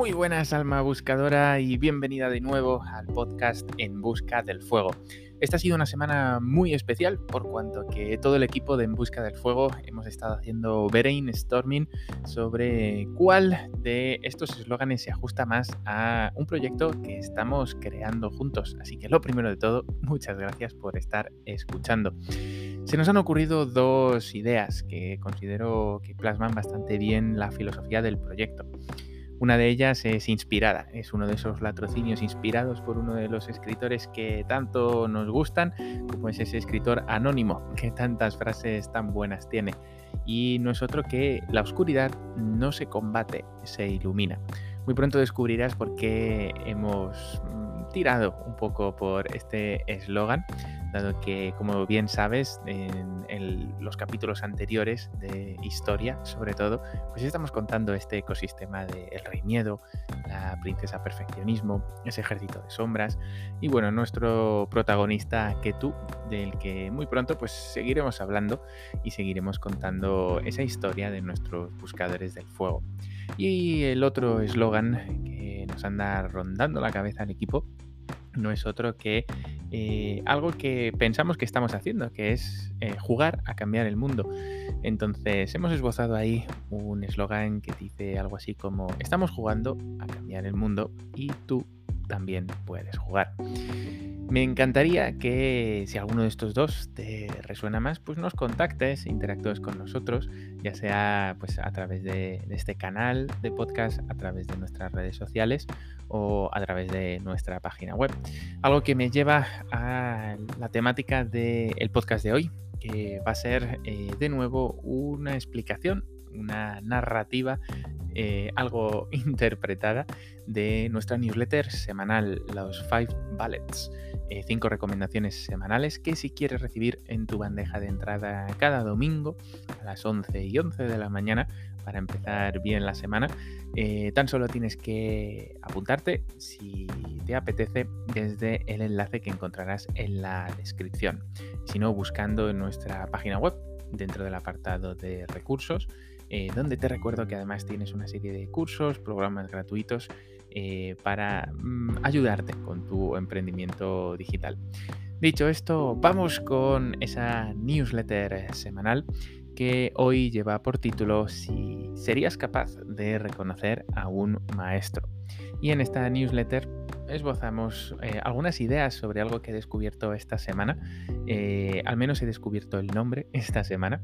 Muy buenas alma buscadora y bienvenida de nuevo al podcast En Busca del Fuego. Esta ha sido una semana muy especial por cuanto que todo el equipo de En Busca del Fuego hemos estado haciendo brainstorming sobre cuál de estos eslóganes se ajusta más a un proyecto que estamos creando juntos. Así que lo primero de todo, muchas gracias por estar escuchando. Se nos han ocurrido dos ideas que considero que plasman bastante bien la filosofía del proyecto. Una de ellas es inspirada, es uno de esos latrocinios inspirados por uno de los escritores que tanto nos gustan, como es ese escritor anónimo que tantas frases tan buenas tiene. Y no es otro que la oscuridad no se combate, se ilumina. Muy pronto descubrirás por qué hemos tirado un poco por este eslogan dado que, como bien sabes, en, los capítulos anteriores de historia, sobre todo, pues estamos contando este ecosistema del Rey Miedo, la Princesa Perfeccionismo, ese ejército de sombras y, bueno, nuestro protagonista Ketu, del que muy pronto pues seguiremos hablando y seguiremos contando esa historia de nuestros buscadores del fuego. Y el otro eslogan que nos anda rondando la cabeza al equipo no es otro que eh, algo que pensamos que estamos haciendo, que es eh, jugar a cambiar el mundo. Entonces hemos esbozado ahí un eslogan que dice algo así como, estamos jugando a cambiar el mundo y tú también puedes jugar. Me encantaría que si alguno de estos dos te resuena más, pues nos contactes, interactúes con nosotros, ya sea pues a través de, este canal de podcast, a través de nuestras redes sociales o a través de nuestra página web. Algo que me lleva a la temática del podcast de hoy, que va a ser eh, de nuevo una explicación, una narrativa eh, algo interpretada de nuestra newsletter semanal, los Five Ballets. Eh, cinco recomendaciones semanales que si quieres recibir en tu bandeja de entrada cada domingo a las 11 y 11 de la mañana para empezar bien la semana, eh, tan solo tienes que apuntarte si te apetece desde el enlace que encontrarás en la descripción. Si no, buscando en nuestra página web dentro del apartado de recursos, eh, donde te recuerdo que además tienes una serie de cursos, programas gratuitos eh, para mm, ayudarte con tu emprendimiento digital. Dicho esto, vamos con esa newsletter semanal que hoy lleva por título Si serías capaz de reconocer a un maestro. Y en esta newsletter esbozamos eh, algunas ideas sobre algo que he descubierto esta semana. Eh, al menos he descubierto el nombre esta semana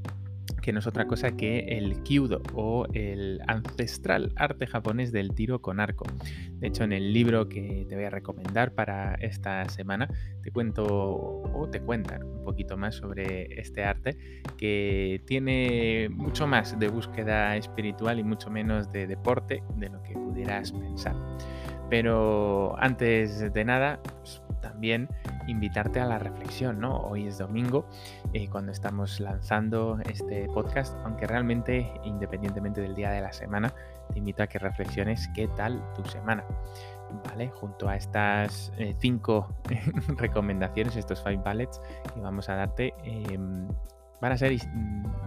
que no es otra cosa que el Kyudo o el ancestral arte japonés del tiro con arco. De hecho, en el libro que te voy a recomendar para esta semana, te cuento o te cuentan un poquito más sobre este arte que tiene mucho más de búsqueda espiritual y mucho menos de deporte de lo que pudieras pensar. Pero antes de nada, pues, también invitarte a la reflexión, ¿no? Hoy es domingo, eh, cuando estamos lanzando este podcast, aunque realmente, independientemente del día de la semana, te invito a que reflexiones qué tal tu semana. ¿Vale? Junto a estas eh, cinco recomendaciones, estos five ballets que vamos a darte, em, van a ser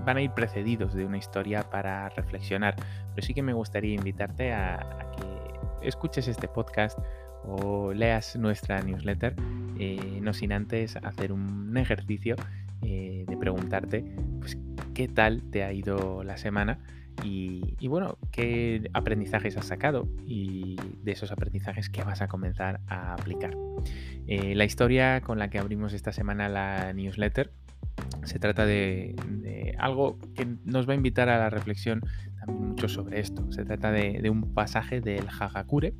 van a ir precedidos de una historia para reflexionar. Pero sí que me gustaría invitarte a que escuches este podcast o leas nuestra newsletter, eh, no sin antes hacer un ejercicio eh, de preguntarte pues, qué tal te ha ido la semana y, bueno, qué aprendizajes has sacado y de esos aprendizajes que vas a comenzar a aplicar. Eh, la historia con la que abrimos esta semana la newsletter se trata de, algo que nos va a invitar a la reflexión también mucho sobre esto. Se trata de, un pasaje del Hagakure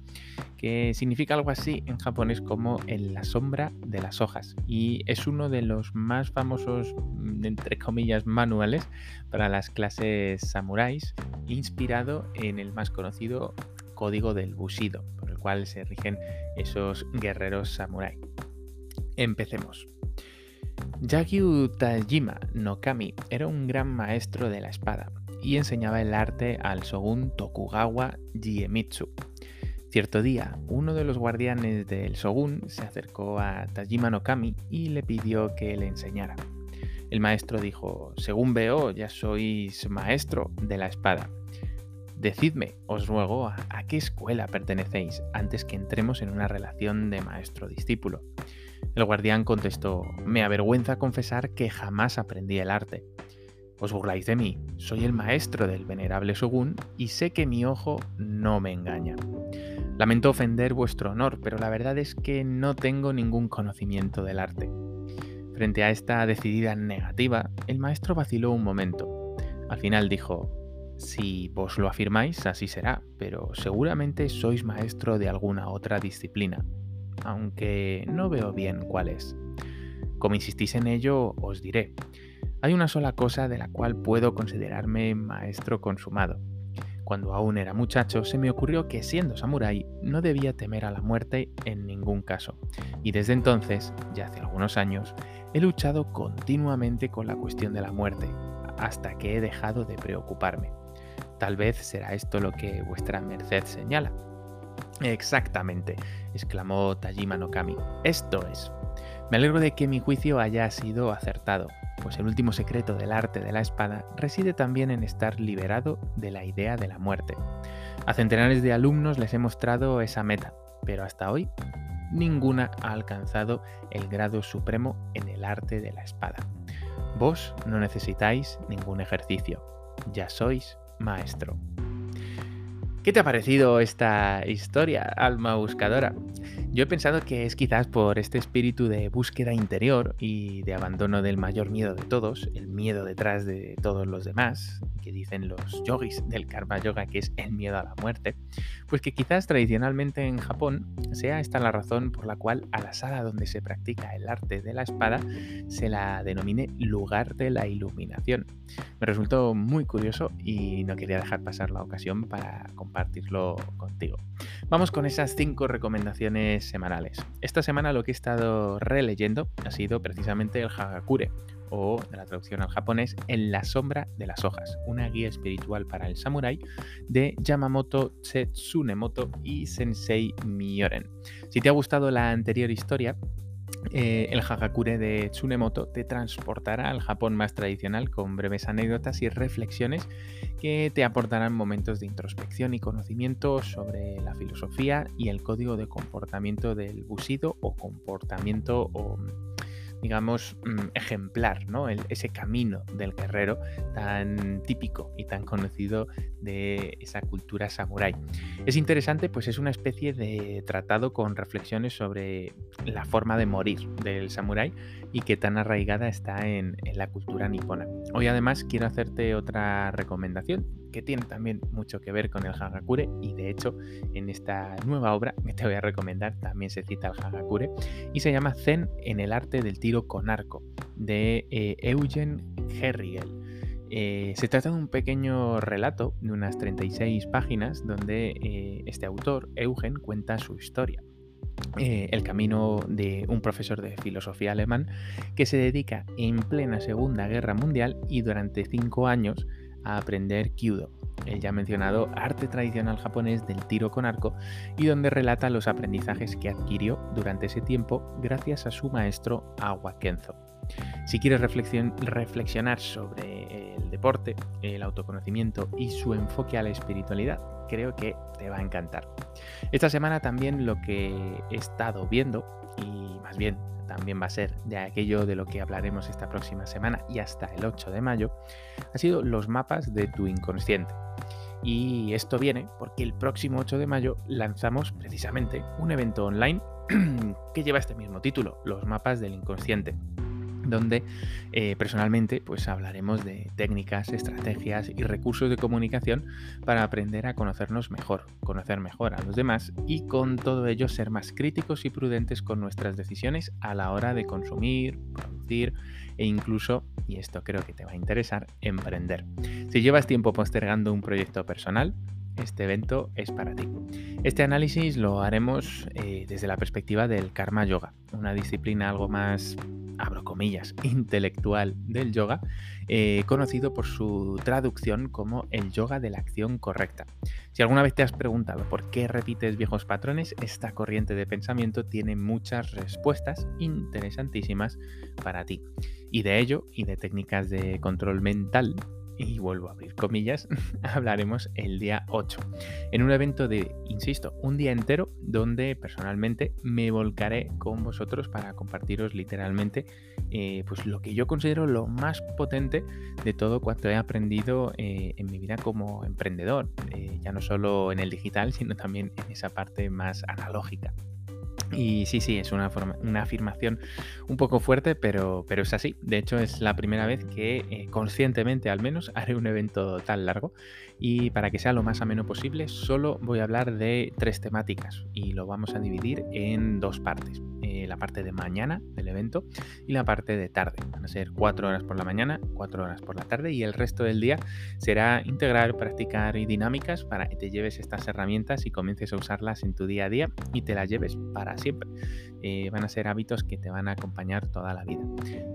que significa algo así en japonés como en la sombra de las hojas y es uno de los más famosos, mm, entre comillas, manuales para las clases samuráis, inspirado en el más conocido código del Bushido, por el cual se rigen esos guerreros samurái. Empecemos. Yagyu Tajima no Kami era un gran maestro de la espada y enseñaba el arte al shogun Tokugawa Jiemitsu, Cierto día, uno de los guardianes del shogun se acercó a Tajima no Kami y le pidió que le enseñara. El maestro dijo, según veo, ya sois maestro de la espada. Decidme, os ruego, a qué escuela pertenecéis antes que entremos en una relación de maestro-discípulo. El guardián contestó, me avergüenza confesar que jamás aprendí el arte. Os burláis de mí, soy el maestro del venerable Shogun y sé que mi ojo no me engaña. Lamento ofender vuestro honor, pero la verdad es que no tengo ningún conocimiento del arte. Frente a esta decidida negativa, el maestro vaciló un momento. Al final dijo, si vos lo afirmáis, así será, pero seguramente sois maestro de alguna otra disciplina, aunque no veo bien cuál es. Como insistís en ello, os diré. Hay una sola cosa de la cual puedo considerarme maestro consumado. Cuando aún era muchacho se me ocurrió que siendo samurái no debía temer a la muerte en ningún caso, y desde entonces, ya hace algunos años, he luchado continuamente con la cuestión de la muerte, hasta que he dejado de preocuparme. Tal vez será esto lo que vuestra merced señala. Exactamente, exclamó Tajima no Kami. Esto es. Me alegro de que mi juicio haya sido acertado, pues el último secreto del arte de la espada reside también en estar liberado de la idea de la muerte. A centenares de alumnos les he mostrado esa meta, pero hasta hoy ninguna ha alcanzado el grado supremo en el arte de la espada. Vos no necesitáis ningún ejercicio, ya sois maestro. ¿Qué te ha parecido esta historia, alma buscadora? Yo he pensado que es quizás por este espíritu de búsqueda interior y de abandono del mayor miedo de todos, el miedo detrás de todos los demás, que dicen los yogis del karma yoga que es el miedo a la muerte, pues que quizás tradicionalmente en Japón sea esta la razón por la cual a la sala donde se practica el arte de la espada se la denomine lugar de la iluminación. Me resultó muy curioso y no quería dejar pasar la ocasión para compartirlo contigo. Vamos con esas cinco recomendaciones semanales. Esta semana lo que he estado releyendo ha sido precisamente el Hagakure, o de la traducción al japonés, En la sombra de las hojas, una guía espiritual para el samurái de Yamamoto Tsetsunemoto y Sensei Mioren. Si te ha gustado la anterior historia, eh, el Hagakure de Tsunemoto te transportará al Japón más tradicional con breves anécdotas y reflexiones que te aportarán momentos de introspección y conocimiento sobre la filosofía y el código de comportamiento del Bushido o comportamiento o digamos, mm, ejemplar, ¿no? ese camino del guerrero tan típico y tan conocido de esa cultura samurái. Es interesante, pues es una especie de tratado con reflexiones sobre la forma de morir del samurái y que tan arraigada está en la cultura nipona. Hoy además quiero hacerte otra recomendación que tiene también mucho que ver con el Hagakure y de hecho en esta nueva obra que te voy a recomendar también se cita el Hagakure y se llama Zen en el arte del tiro con arco de eh, Eugen Herrigel. Eh, se trata de un pequeño relato de unas 36 páginas donde eh, este autor, Eugen, cuenta su historia. el camino de un profesor de filosofía alemán que se dedica en plena Segunda Guerra Mundial y durante cinco años a aprender Kyudo, el ya mencionado arte tradicional japonés del tiro con arco, y donde relata los aprendizajes que adquirió durante ese tiempo gracias a su maestro Awa Kenzo. Si quieres reflexionar sobre el deporte, el autoconocimiento y su enfoque a la espiritualidad, creo que te va a encantar. Esta semana también lo que he estado viendo, y más bien también va a ser de aquello de lo que hablaremos esta próxima semana y hasta el 8 de mayo, ha sido los mapas de tu inconsciente. Y esto viene porque el próximo 8 de mayo lanzamos precisamente un evento online que lleva este mismo título, los mapas del inconsciente donde eh, personalmente pues hablaremos de técnicas, estrategias y recursos de comunicación para aprender a conocernos mejor, conocer mejor a los demás y con todo ello ser más críticos y prudentes con nuestras decisiones a la hora de consumir, producir e incluso, y esto creo que te va a interesar, emprender. Si llevas tiempo postergando un proyecto personal, este evento es para ti. Este análisis lo haremos eh, desde la perspectiva del karma yoga, una disciplina algo más abro comillas, intelectual del yoga, eh, conocido por su traducción como el yoga de la acción correcta. Si alguna vez te has preguntado por qué repites viejos patrones, esta corriente de pensamiento tiene muchas respuestas interesantísimas para ti. Y de ello, y de técnicas de control mental, y vuelvo a abrir comillas, hablaremos el día 8, en un evento de, insisto, un día entero donde personalmente me volcaré con vosotros para compartiros literalmente eh, pues lo que yo considero lo más potente de todo cuanto he aprendido eh, en mi vida como emprendedor, eh, ya no solo en el digital, sino también en esa parte más analógica. Y sí, sí, es una, una afirmación un poco fuerte, pero, pero es así. De hecho, es la primera vez que eh, conscientemente al menos haré un evento tan largo. Y para que sea lo más ameno posible, solo voy a hablar de tres temáticas y lo vamos a dividir en dos partes. Eh, la parte de mañana del evento y la parte de tarde. Van a ser cuatro horas por la mañana, cuatro horas por la tarde y el resto del día será integrar, practicar y dinámicas para que te lleves estas herramientas y comiences a usarlas en tu día a día y te las lleves para siempre. Eh, van a ser hábitos que te van a acompañar toda la vida.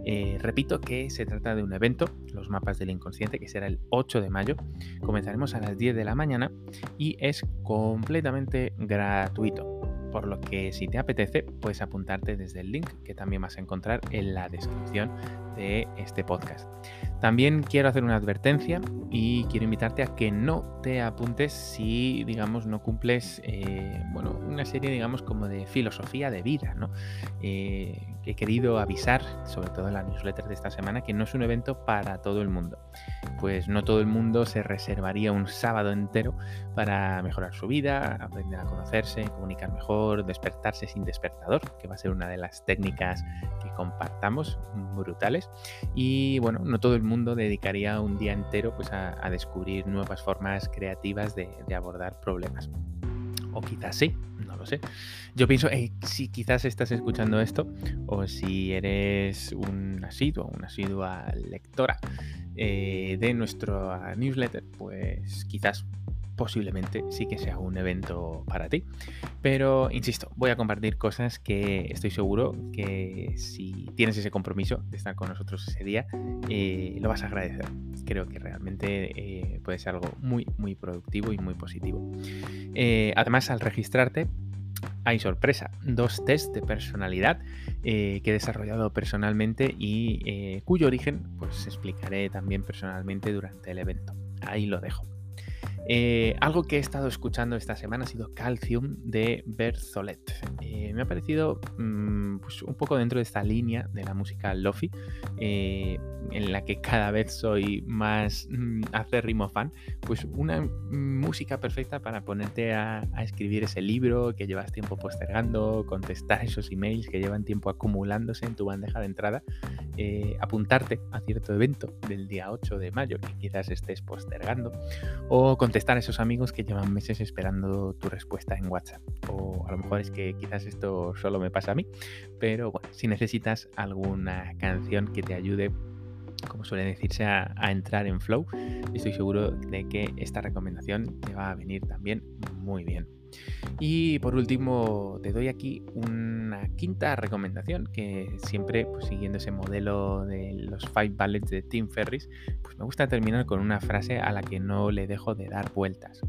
Eh, repito que se trata de un evento, los mapas del inconsciente, que será el 8 de mayo. A las 10 de la mañana y es completamente gratuito por lo que si te apetece puedes apuntarte desde el link que también vas a encontrar en la descripción de este podcast. También quiero hacer una advertencia y quiero invitarte a que no te apuntes si, digamos, no cumples, eh, bueno, una serie, digamos, como de filosofía de vida, ¿no? Eh, he querido avisar, sobre todo en la newsletter de esta semana, que no es un evento para todo el mundo. Pues no todo el mundo se reservaría un sábado entero para mejorar su vida, aprender a conocerse, comunicar mejor, despertarse sin despertador, que va a ser una de las técnicas que compartamos brutales. Y bueno, no todo el mundo dedicaría un día entero pues, a, descubrir nuevas formas creativas de, abordar problemas. O quizás sí, no lo sé. Yo pienso, si quizás estás escuchando esto, o si eres un asiduo, una asidua lectora eh, de nuestro newsletter, pues quizás posiblemente sí que sea un evento para ti. Pero, insisto, voy a compartir cosas que estoy seguro que si tienes ese compromiso de estar con nosotros ese día, eh, lo vas a agradecer. Creo que realmente eh, puede ser algo muy, muy productivo y muy positivo. Eh, además, al registrarte, hay sorpresa, dos test de personalidad que he desarrollado personalmente y cuyo origen pues explicaré también personalmente durante el evento. Ahí lo dejo. Eh, algo que he estado escuchando esta semana ha sido Calcium de Bertholet. Eh, me ha parecido mm, pues, un poco dentro de esta línea de la música lofi, eh, en la que cada vez soy más mm, acérrimo fan, pues una música perfecta para ponerte a, escribir ese libro que llevas tiempo postergando, contestar esos emails que llevan tiempo acumulándose en tu bandeja de entrada, apuntarte a cierto evento del día 8 de mayo que quizás estés postergando, o contestar a esos amigos que llevan meses esperando tu respuesta en WhatsApp. O a lo mejor es que quizás esto solo me pasa a mí, pero bueno, si necesitas alguna canción que te ayude como suele decirse, a, entrar en flow. Estoy seguro de que esta recomendación te va a venir también muy bien. Y por último, te doy aquí una quinta recomendación que siempre, pues, siguiendo ese modelo de los Five Ballets de Tim Ferris, pues me gusta terminar con una frase a la que no le dejo de dar vueltas.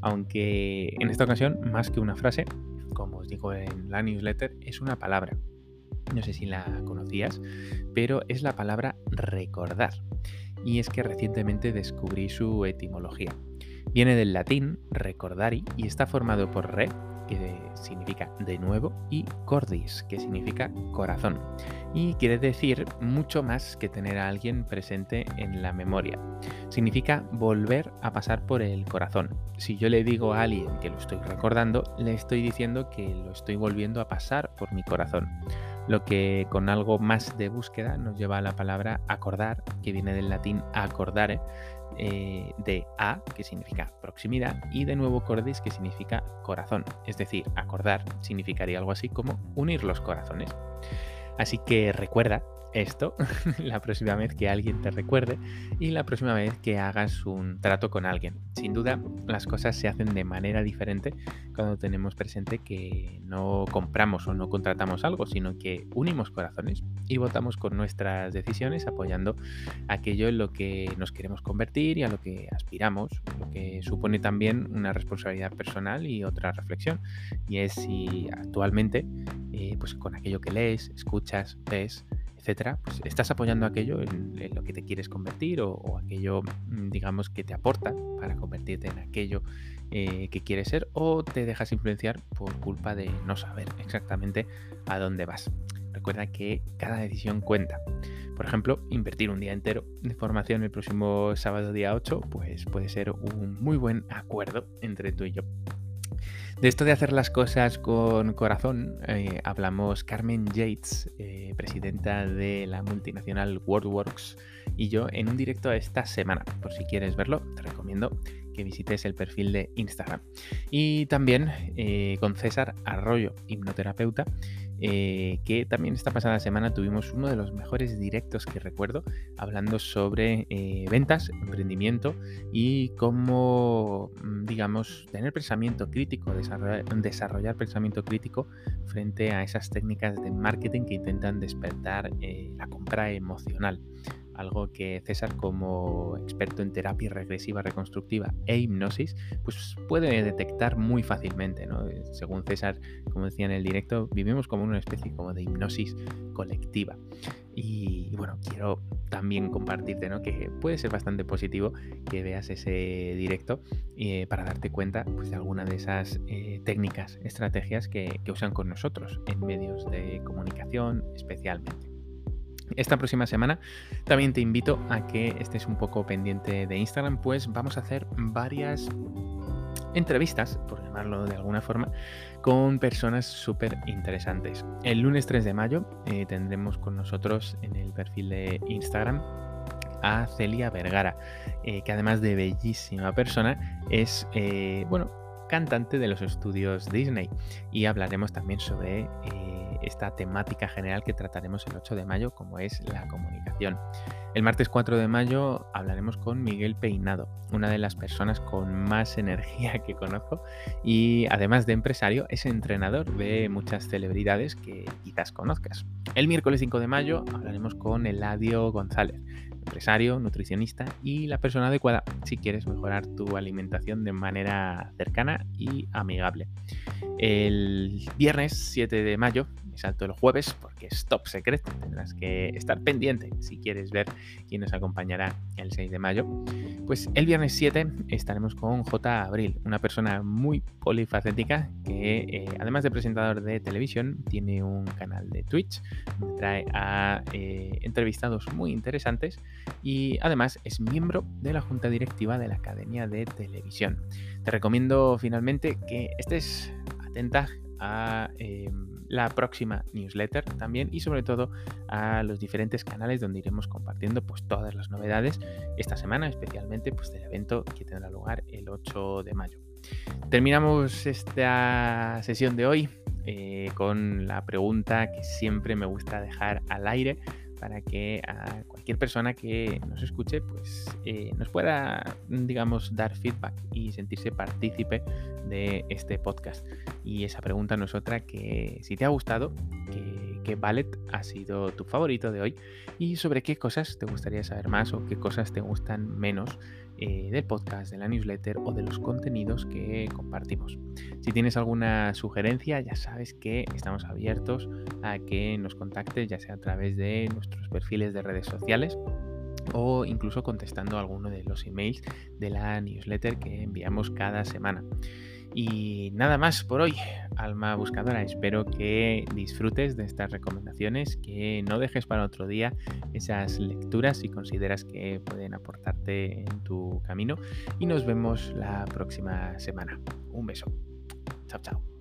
Aunque en esta ocasión, más que una frase, como os digo en la newsletter, es una palabra. No sé si la conocías, pero es la palabra recordar. Y es que recientemente descubrí su etimología. Viene del latín recordari y está formado por re, que significa de nuevo, y cordis, que significa corazón. Y quiere decir mucho más que tener a alguien presente en la memoria. Significa volver a pasar por el corazón. Si yo le digo a alguien que lo estoy recordando, le estoy diciendo que lo estoy volviendo a pasar por mi corazón. Lo que con algo más de búsqueda nos lleva a la palabra acordar, que viene del latín acordare, eh, de a, que significa proximidad, y de nuevo cordis, que significa corazón. Es decir, acordar significaría algo así como unir los corazones. Así que recuerda esto la próxima vez que alguien te recuerde y la próxima vez que hagas un trato con alguien. Sin duda, las cosas se hacen de manera diferente cuando tenemos presente que no compramos o no contratamos algo, sino que unimos corazones y votamos con nuestras decisiones apoyando aquello en lo que nos queremos convertir y a lo que aspiramos, lo que supone también una responsabilidad personal y otra reflexión. Y es si actualmente, eh, pues con aquello que lees, escuchas, ves, etcétera, pues estás apoyando aquello en, lo que te quieres convertir o, aquello, mm, digamos, que te aporta para convertirte en aquello eh, que quieres ser o te dejas influenciar por culpa de no saber exactamente a dónde vas. Recuerda que cada decisión cuenta. Por ejemplo, invertir un día entero de formación el próximo sábado día 8, pues puede ser un muy buen acuerdo entre tú y yo. De esto de hacer las cosas con corazón, eh, hablamos Carmen Yates, eh, presidenta de la multinacional WordWorks, y yo en un directo esta semana. Por si quieres verlo, te recomiendo que visites el perfil de Instagram. Y también eh, con César Arroyo, hipnoterapeuta, eh, que también esta pasada semana tuvimos uno de los mejores directos que recuerdo, hablando sobre eh, ventas, emprendimiento y cómo, mm, digamos, tener pensamiento crítico, desarrollar, desarrollar pensamiento crítico frente a esas técnicas de marketing que intentan despertar la compra emocional algo que César como experto en terapia regresiva reconstructiva e hipnosis, pues puede detectar muy fácilmente, ¿no? Eh, según César, como decía en el directo, vivimos como una especie como de hipnosis colectiva. Y, bueno, quiero también compartirte ¿no? que puede ser bastante positivo que veas ese directo eh, para darte cuenta pues, de alguna de esas eh, técnicas, estrategias que usan con nosotros en medios de comunicación especialmente. Esta próxima semana también te invito a que estés un poco pendiente de Instagram, pues vamos a hacer varias entrevistas, por llamarlo de alguna forma, con personas súper interesantes. El lunes 3 de mayo eh, tendremos con nosotros en el perfil de Instagram a Celia Vergara, eh, que además de bellísima persona, es, eh, bueno, cantante de los estudios Disney. Y hablaremos también sobre esta temática general que trataremos el 8 de mayo, como es la comunicación. El martes 4 de mayo hablaremos con Miguel Peinado, una de las personas con más energía que conozco y además de empresario es entrenador de muchas celebridades que quizás conozcas. El miércoles 5 de mayo hablaremos con Eladio González, empresario, nutricionista y la persona adecuada si quieres mejorar tu alimentación de manera cercana y amigable. El viernes 7 de mayo salto el jueves porque es top secreto. Tendrás que estar pendiente si quieres ver quién nos acompañará el 6 de mayo. Pues el viernes 7 estaremos con J. Abril, una persona muy polifacética que eh, además de presentador de televisión tiene un canal de Twitch, trae a eh, entrevistados muy interesantes y además es miembro de la junta directiva de la Academia de Televisión. Te recomiendo finalmente que estés atenta a em, la próxima newsletter también y sobre todo a los diferentes canales donde iremos compartiendo pues todas las novedades esta semana, especialmente pues del evento que tendrá lugar el 8 de mayo. Terminamos esta sesión de hoy eh, con la pregunta que siempre me gusta dejar al aire para que a cualquier persona que nos escuche pues eh, nos pueda digamos dar feedback y sentirse partícipe de este podcast. Y esa pregunta no es otra que si te ha gustado qué ballet ha sido tu favorito de hoy y sobre qué cosas te gustaría saber más o qué cosas te gustan menos eh, del podcast, de la newsletter o de los contenidos que compartimos. Si tienes alguna sugerencia, ya sabes que estamos abiertos a que nos contactes, ya sea a través de nuestros perfiles de redes sociales o incluso contestando alguno de los emails de la newsletter que enviamos cada semana. Y nada más por hoy, alma buscadora. Espero que disfrutes de estas recomendaciones, que no dejes para otro día esas lecturas si consideras que pueden aportarte en tu camino. Y nos vemos la próxima semana. Un beso. Chao, chao.